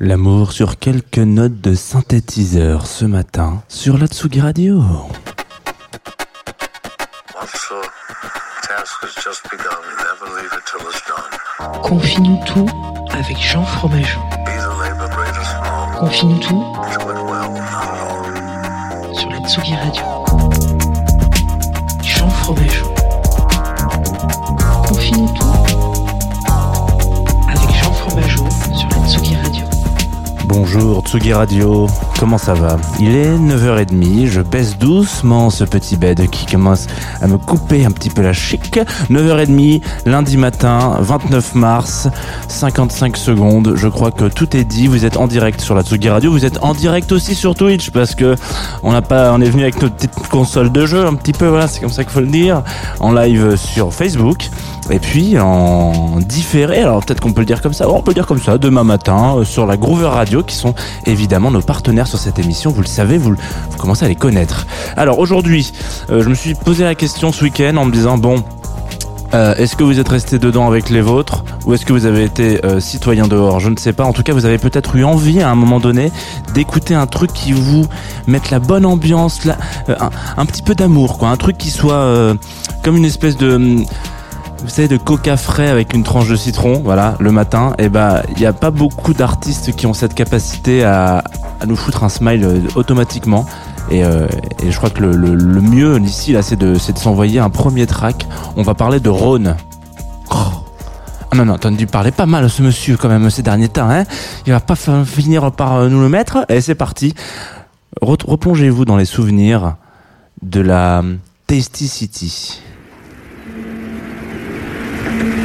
L'amour sur quelques notes de synthétiseur ce matin sur la Tsugi Radio. Officer, task has just begun. Never leave it till it's done. Confie-nous tout avec Jean Fromageau. Confie-nous tout sur la Tsugi Radio. Jean Fromageau. Bon, Bonjour Tsugi Radio, comment ça va? Il est 9h30, je baisse doucement ce petit bed qui commence à me couper un petit peu la chic. 9h30, lundi matin, 29 mars, 55 secondes, je crois que tout est dit, vous êtes en direct sur la Tsugi Radio, vous êtes en direct aussi sur Twitch parce que on n'a pas, on est venu avec notre petite console de jeu un petit peu, voilà, c'est comme ça qu'il faut le dire, en live sur Facebook. Et puis en différé, alors peut-être qu'on peut le dire comme ça, on peut le dire comme ça, demain matin euh, sur la Groover Radio, qui sont évidemment nos partenaires sur cette émission. Vous le savez, vous, commencez à les connaître. Alors aujourd'hui, euh, je me suis posé la question ce week-end en me disant bon. euh, est-ce que vous êtes resté dedans avec les vôtres ou est-ce que vous avez été euh, citoyen dehors? Je ne sais pas. En tout cas, vous avez peut-être eu envie à un moment donné d'écouter un truc qui vous mette la bonne ambiance, un, un petit peu d'amour, quoi. Un truc qui soit comme une espèce de vous savez, de coca frais avec une tranche de citron, voilà, le matin, et ben, il n'y a pas beaucoup d'artistes qui ont cette capacité à, à nous foutre un smile euh, automatiquement. Et, euh, et je crois que le, le- le mieux ici, là, c'est de, de s'envoyer un premier track. On va parler de Rhône. Oh. Ah non, non, t'as dû parler pas mal, ce monsieur, quand même, ces derniers temps, hein. Il va pas finir par euh, nous le mettre. Et c'est parti. Re- Replongez-vous dans les souvenirs de la euh, Tasty City. Thank you.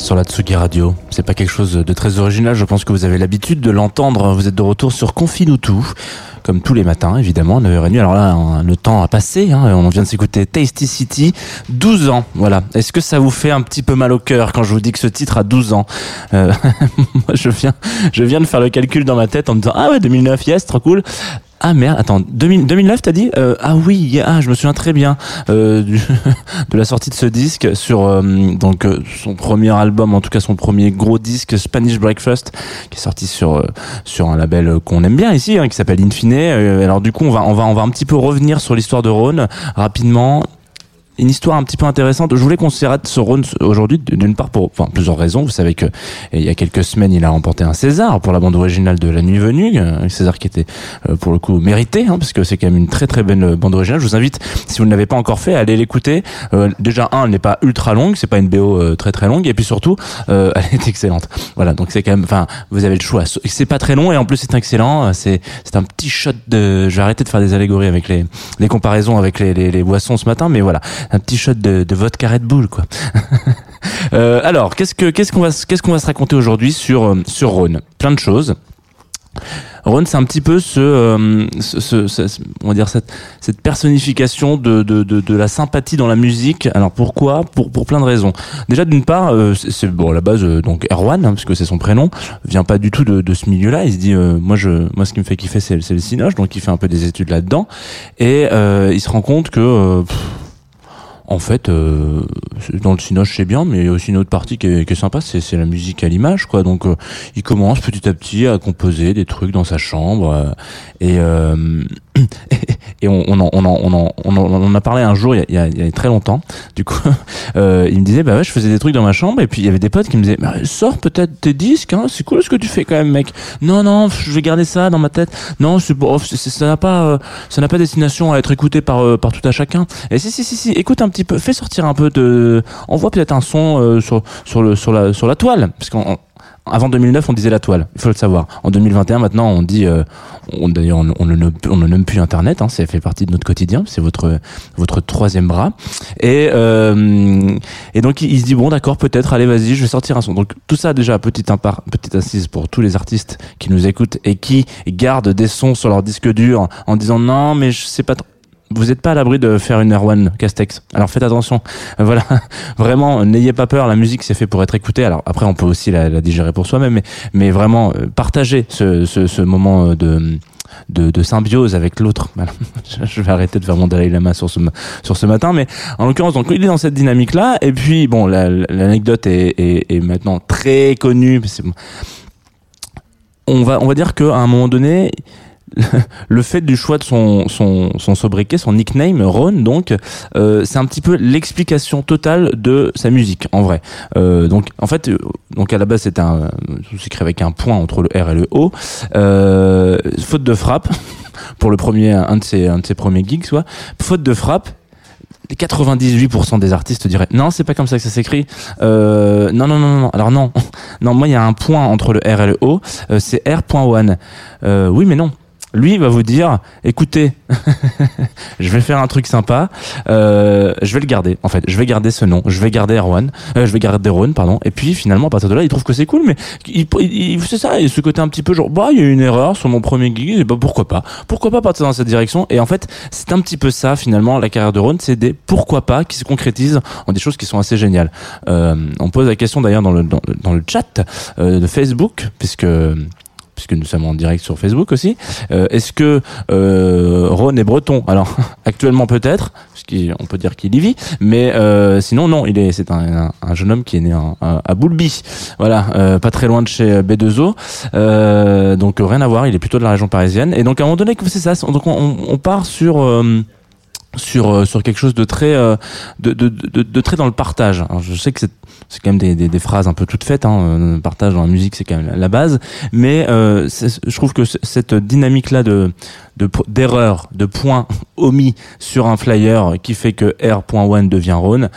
Sur la Tsugi Radio. C'est pas quelque chose de très original, je pense que vous avez l'habitude de l'entendre. Vous êtes de retour sur Confine tout, comme tous les matins, évidemment, 9h30. Alors là, le temps a passé, hein, on vient de s'écouter Tasty City, 12 ans, voilà. Est-ce que ça vous fait un petit peu mal au cœur quand je vous dis que ce titre a 12 ans? Euh, Moi, je viens, je viens de faire le calcul dans ma tête en me disant, ah ouais, 2009, yes, trop cool. Ah merde, attends, 2000, 2009 t'as dit? Euh, Ah oui, ah, je me souviens très bien euh, de la sortie de ce disque sur euh, donc son premier album, en tout cas son premier gros disque Spanish Breakfast, qui est sorti sur sur un label qu'on aime bien ici, hein, qui s'appelle Infine. Alors du coup, on va on va on va un petit peu revenir sur l'histoire de Rhône rapidement une histoire un petit peu intéressante. Je voulais qu'on s'arrête sur Rhône aujourd'hui, d'une part pour enfin, plusieurs raisons. Vous savez que il y a quelques semaines, il a remporté un César pour la bande originale de La Nuit Venue, un César qui était euh, pour le coup mérité, hein, parce que c'est quand même une très très belle euh, bande originale. Je vous invite, si vous ne l'avez pas encore fait, à aller l'écouter. Euh, déjà, un, elle n'est pas ultra longue, c'est pas une BO euh, très très longue, et puis surtout, euh, elle est excellente. Voilà, donc c'est quand même, enfin, vous avez le choix. C'est pas très long et en plus c'est excellent. C'est c'est un petit shot de. Je vais arrêter de faire des allégories avec les les comparaisons avec les, les boissons ce matin, mais voilà, un petit shot de, de vodka Red Bull quoi. Euh, alors, qu'est-ce que qu'est-ce qu'on va qu'est-ce qu'on va se raconter aujourd'hui sur euh, sur Rhône? Plein de choses. Rhône, c'est un petit peu ce, euh, ce, ce- ce- on va dire cette, cette personnification de, de, de, de la sympathie dans la musique. Alors pourquoi? Pour pour plein de raisons. Déjà d'une part, euh, c'est bon à la base euh, donc Erwan, hein, parce c'est son prénom, vient pas du tout de, de ce milieu-là. Il se dit euh, moi je moi ce qui me fait kiffer c'est le cinoche, donc il fait un peu des études là-dedans et euh, il se rend compte que en fait, euh, dans le cinoche c'est bien, mais il y a aussi une autre partie qui est, sympa, c'est la musique à l'image, quoi. Donc, euh, il commence petit à petit à composer des trucs dans sa chambre et on, en, a parlé un jour il y a, très longtemps. Du coup, euh, il me disait bah ouais, je faisais des trucs dans ma chambre et puis il y avait des potes qui me disaient bah, sors peut-être tes disques, hein, c'est cool ce que tu fais quand même, mec. Non non, je vais garder ça dans ma tête. Non, c'est c'est- ça n'a pas ça n'a pas destination à être écouté par tout à chacun. Et si si si, écoute un petit peu, fais sortir un peu de, envoie peut-être un son euh, sur sur le sur la sur la toile, parce qu'en avant 2009, on disait la toile. Il faut le savoir. En 2021, maintenant, on dit, euh, on, d'ailleurs, on, on ne on nomme plus Internet. Hein, ça fait partie de notre quotidien. C'est votre votre troisième bras. Et euh, et donc il, il se dit bon, d'accord, peut-être. Allez, vas-y, je vais sortir un son. Donc tout ça déjà, petite impar, petite assise pour tous les artistes qui nous écoutent et qui gardent des sons sur leur disque dur en disant non, mais je sais pas. trop. Vous n'êtes pas à l'abri de faire une Erwan Castex. Alors faites attention. Euh, Voilà, vraiment, n'ayez pas peur. La musique, c'est fait pour être écoutée. Alors après, on peut aussi la, digérer pour soi-même, mais, vraiment, euh, partagez ce, moment euh, de, symbiose avec l'autre. Je- vais arrêter de faire mon Dalai Lama sur ce, sur ce matin, mais en l'occurrence, donc il est dans cette dynamique-là. Et puis, bon, la- l'anecdote est, maintenant très connue. On va, on va dire qu'à un moment donné, le fait du choix de son, son, son sobriquet, son nickname, Ron, donc, euh, c'est un petit peu l'explication totale de sa musique, en vrai. Euh, donc, en fait, euh, donc à la base, c'était un, c'est écrit avec un point entre le R et le O. Euh, faute de frappe, pour le premier, un de ses, un de ses premiers gigs, soit. Faute de frappe, les 98% des artistes diraient non c'est pas comme ça que ça s'écrit euh, non non non non alors non non moi il y a un point entre le R et le O euh, c'est R.1 euh, oui mais non lui va vous dire écoutez je vais faire un truc sympa. Euh, je vais le garder en fait. Je vais garder ce nom. Je vais garder Erwan. Euh, je vais garder Ron pardon. Et puis finalement à partir de là il trouve que c'est cool mais il, il, c'est ça a ce côté un petit peu genre bah il y a eu une erreur sur mon premier gig et bah pourquoi pas? Pourquoi pas partir dans cette direction? Et en fait c'est un petit peu ça finalement la carrière de Ron c'est des pourquoi pas qui se concrétisent en des choses qui sont assez géniales. Euh, on pose la question d'ailleurs dans le dans, dans le chat euh, de Facebook puisque puisque nous sommes en direct sur Facebook aussi. Euh, Est-ce que euh, Ron est breton? Alors actuellement peut-être, puisqu'on peut dire qu'il y vit, mais euh, sinon non, il est c'est un, un, un jeune homme qui est né en- à, Boulby, voilà, euh, pas très loin de chez B2O, euh, donc rien à voir. Il est plutôt de la région parisienne. Et donc à un moment donné, c'est ça. Donc on, on part sur euh, sur euh, sur quelque chose de très euh, de, de, de, de très dans le partage. Je sais que c'est c'est quand même des, des, phrases un peu toutes faites. Hein. euh, Le partage dans la musique, c'est quand même la- base. Mais euh, je trouve que cette dynamique là de de po- d'erreur, de points omis sur un flyer qui fait que R.1 devient Rhône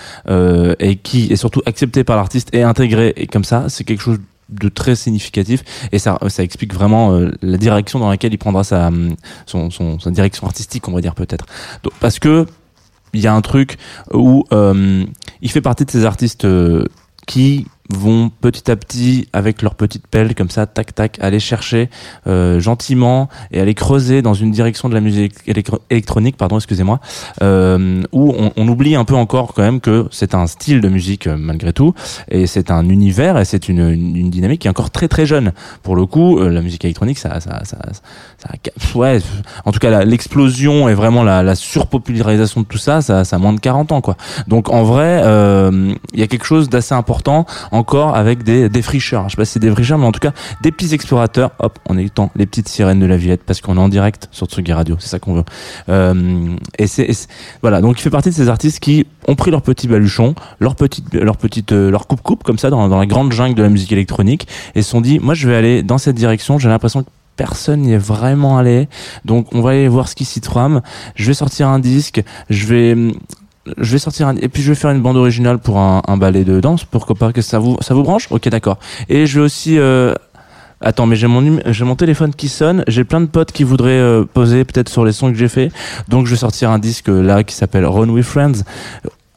et qui est surtout accepté par l'artiste et intégré comme ça, c'est quelque chose de très significatif et ça explique vraiment euh, la direction dans laquelle il prendra sa sa direction artistique on va dire peut-être. Parce que il y a un truc où euh, il fait partie de ces artistes euh, qui vont petit à petit avec leur petite pelle comme ça tac tac aller chercher euh, gentiment et aller creuser dans une direction de la musique électro- électronique pardon excusez-moi euh, où on, on oublie un peu encore quand même que c'est un style de musique euh, malgré tout et c'est un univers et c'est une, une, dynamique qui est encore très très jeune. Pour le coup euh, la musique électronique ça ça ça, ça a- ouais en tout cas l'explosion et vraiment la, la surpopularisation de tout ça ça ça a moins de 40 ans quoi. Donc en vrai euh, il y a quelque chose d'assez important encore avec des défricheurs. Je sais pas si c'est des défricheurs, mais en tout cas des petits explorateurs. Hop, en écoutant les petites sirènes de la Villette parce qu'on est en direct sur Tsugi Radio. C'est ça qu'on veut. Euh, et c'est voilà. Donc il fait partie de ces artistes qui ont pris leur petit baluchon, leur petite leur petite euh, leur coupe coupe comme ça dans, dans la grande jungle de la musique électronique et se sont dit moi je vais aller dans cette direction. J'ai l'impression que personne n'y est vraiment allé. Donc on va aller voir ce qui s'y trame. Je vais sortir un disque. Je vais je vais sortir un... et puis je vais faire une bande originale pour un, ballet de danse pourquoi pas que ça vous ça vous branche? Ok d'accord. Et je vais aussi euh, attends mais j'ai mon j'ai mon téléphone qui sonne j'ai plein de potes qui voudraient euh, poser peut-être sur les sons que j'ai fait. Donc je vais sortir un disque euh, là qui s'appelle Run with Friends.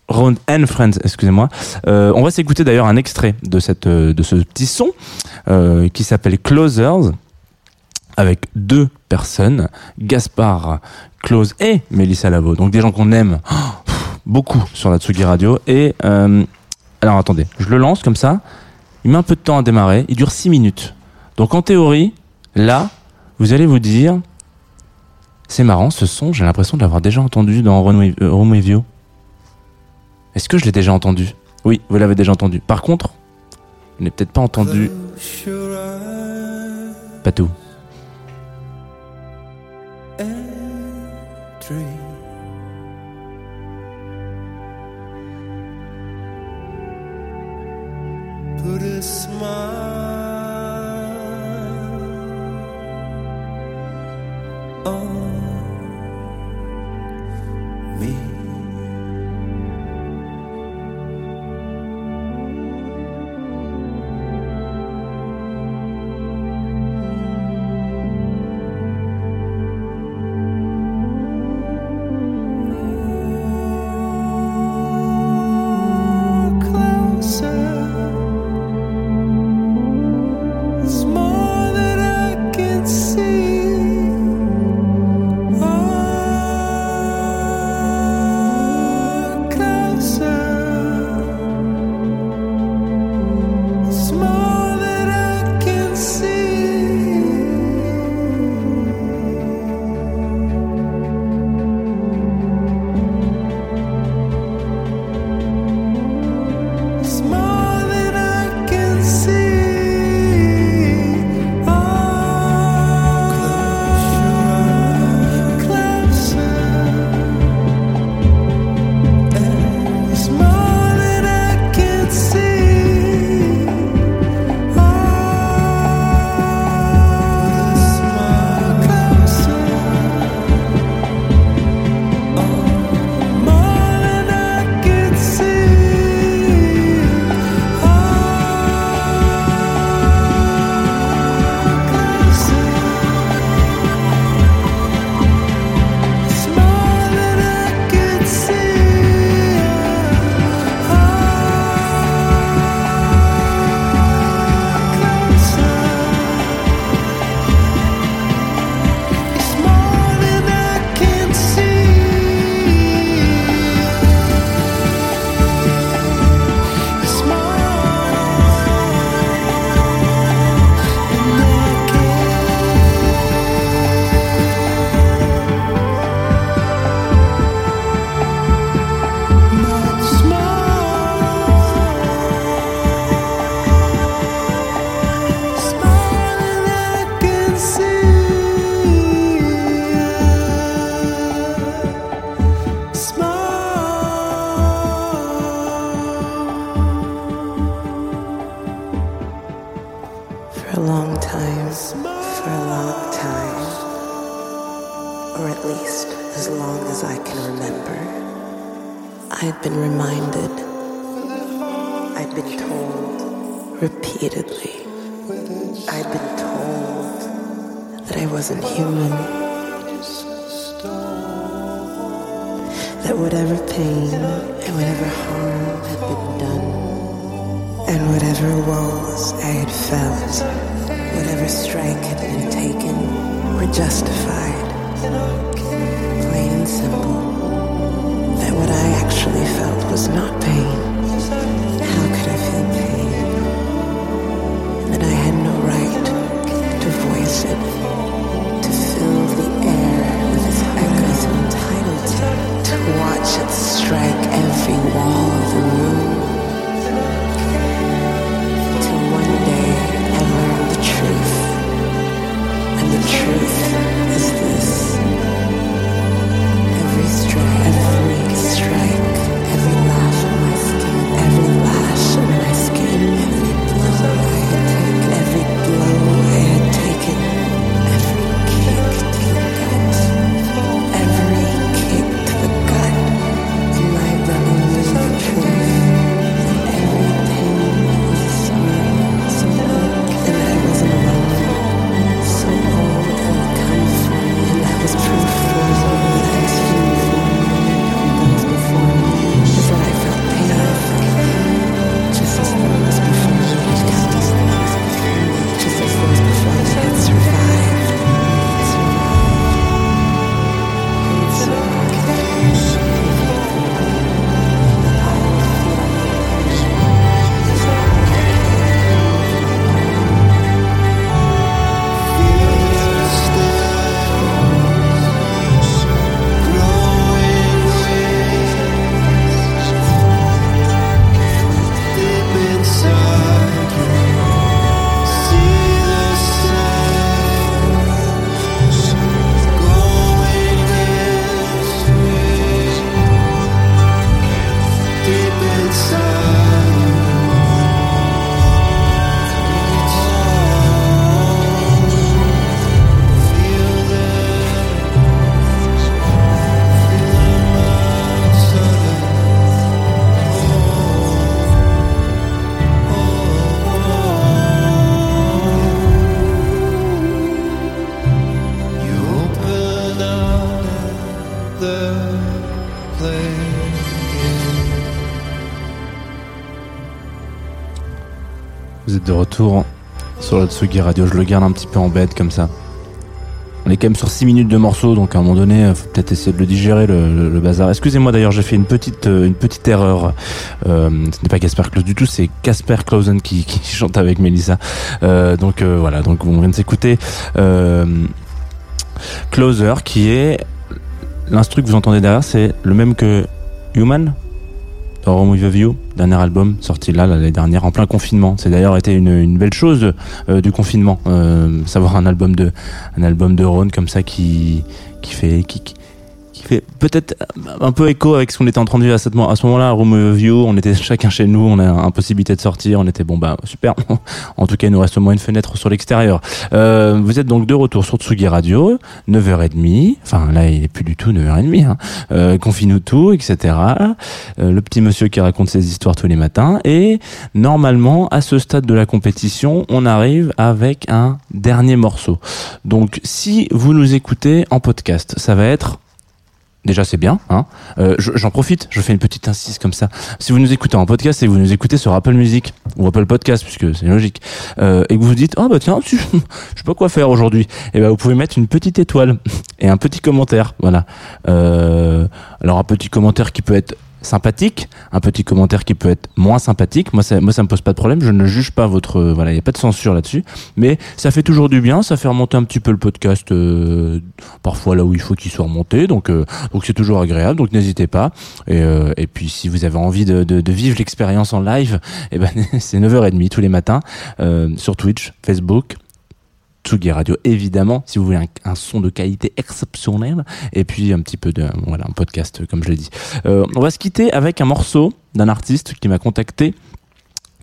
Run and Friends, excusez-moi. Euh, on va s'écouter d'ailleurs un extrait de cette de ce petit son qui s'appelle Closers avec deux personnes, Gaspard Close et Mélissa Lavo. Donc des gens qu'on aime. Oh, beaucoup sur la Tsugi Radio. Et euh, alors attendez, je le lance comme ça. Il met un peu de temps à démarrer. Il dure 6 minutes. Donc en théorie, là, vous allez vous dire, c'est marrant, ce son, j'ai l'impression de l'avoir déjà entendu dans euh, Room With You. Est-ce que je l'ai déjà entendu? Oui, vous l'avez déjà entendu. Par contre, je n'ai peut-être pas entendu. Pas tout. And whatever woes I had felt, whatever strike had been taken, were justified. Plain and simple. That what I actually felt was not pain. How could I feel pain? That I had no right to voice it, to fill the air with its echoes entitled to watch it strike sur la Tsugi Radio. Je le garde un petit peu en bête comme ça. On est quand même sur 6 minutes de morceau, donc à un moment donné, faut peut-être essayer de le digérer le, bazar. Excusez-moi d'ailleurs, j'ai fait une petite euh, une petite erreur. Euh, ce n'est pas Casper Claus du tout, c'est Casper Clausen qui, chante avec Melissa. Euh, donc voilà, donc on vient de s'écouter Closer, qui est l'instru que vous entendez derrière, c'est le même que Human? Home With a View, dernier album sorti là l'année dernière en plein confinement. C'est d'ailleurs été une, belle chose euh, du confinement, euh, savoir un album de un Ron comme ça qui fait qui peut-être un peu écho avec ce qu'on était en train de vivre à, cette, à ce moment-là, à Room View. On était chacun chez nous, on a impossibilité de sortir, on était bon bah super. en tout cas, il nous reste au moins une fenêtre sur l'extérieur. Euh, vous êtes donc de retour sur Tsugi Radio, 9h30. Enfin là, il est plus du tout 9h30. Hein. Euh, Confine-nous tout, etc. Euh, le petit monsieur qui raconte ses histoires tous les matins. Et normalement, à ce stade de la compétition, on arrive avec un dernier morceau. Donc, si vous nous écoutez en podcast, ça va être Déjà c'est bien, hein. Euh, je- J'en profite, je fais une petite insiste comme ça. Si vous nous écoutez en podcast et vous nous écoutez sur Apple Music ou Apple Podcast, puisque c'est logique, euh, et que vous vous dites oh bah tiens, je sais pas quoi faire aujourd'hui, et ben vous pouvez mettre une petite étoile et un petit commentaire, voilà. Euh, alors un petit commentaire qui peut être sympathique, un petit commentaire qui peut être moins sympathique. Moi, ça, moi, ça me pose pas de problème. Je ne juge pas votre, euh, voilà, il y a pas de censure là-dessus. Mais ça fait toujours du bien. Ça fait remonter un petit peu le podcast, euh, parfois là où il faut qu'il soit remonté. Donc, euh, donc c'est toujours agréable. Donc n'hésitez pas. Et, euh, et puis si vous avez envie de, de, de vivre l'expérience en live, eh ben c'est 9h30 tous les matins euh, sur Twitch, Facebook. Tsugi Radio évidemment si vous voulez un, son de qualité exceptionnelle et puis un petit peu de voilà un podcast comme je l'ai dit. Euh, on va se quitter avec un morceau d'un artiste qui m'a contacté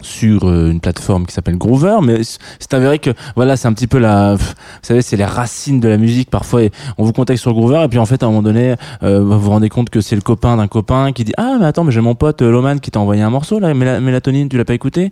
sur euh, une plateforme qui s'appelle Groover mais c'est avéré que voilà c'est un petit peu la vous savez c'est les racines de la musique parfois on vous contacte sur Groover et puis en fait à un moment donné euh, vous vous rendez compte que c'est le copain d'un copain qui dit ah mais attends mais j'ai mon pote euh, Loman qui t'a envoyé un morceau là Méla- mélatonine tu l'as pas écouté?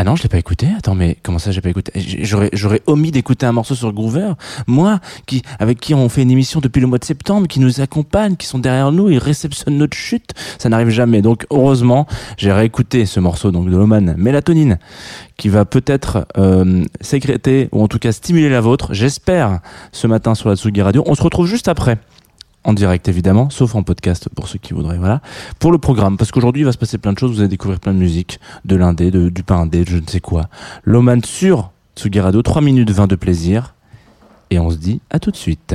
Ah non, je l'ai pas écouté. Attends, mais comment ça, j'ai pas écouté? J'aurais, j'aurais omis d'écouter un morceau sur Groover. Moi, qui, avec qui on fait une émission depuis le mois de septembre, qui nous accompagne, qui sont derrière nous, ils réceptionnent notre chute. Ça n'arrive jamais. Donc, heureusement, j'ai réécouté ce morceau donc de Loman Mélatonine, qui va peut-être euh, sécréter ou en tout cas stimuler la vôtre. J'espère ce matin sur la Tsugi Radio. On se retrouve juste après en direct évidemment, sauf en podcast pour ceux qui voudraient. Voilà. Pour le programme, parce qu'aujourd'hui il va se passer plein de choses, vous allez découvrir plein de musique, de l'indé, du pas indé, de je ne sais quoi. Loman sur Tsugi Radio, 3 minutes 20 de plaisir. Et on se dit à tout de suite.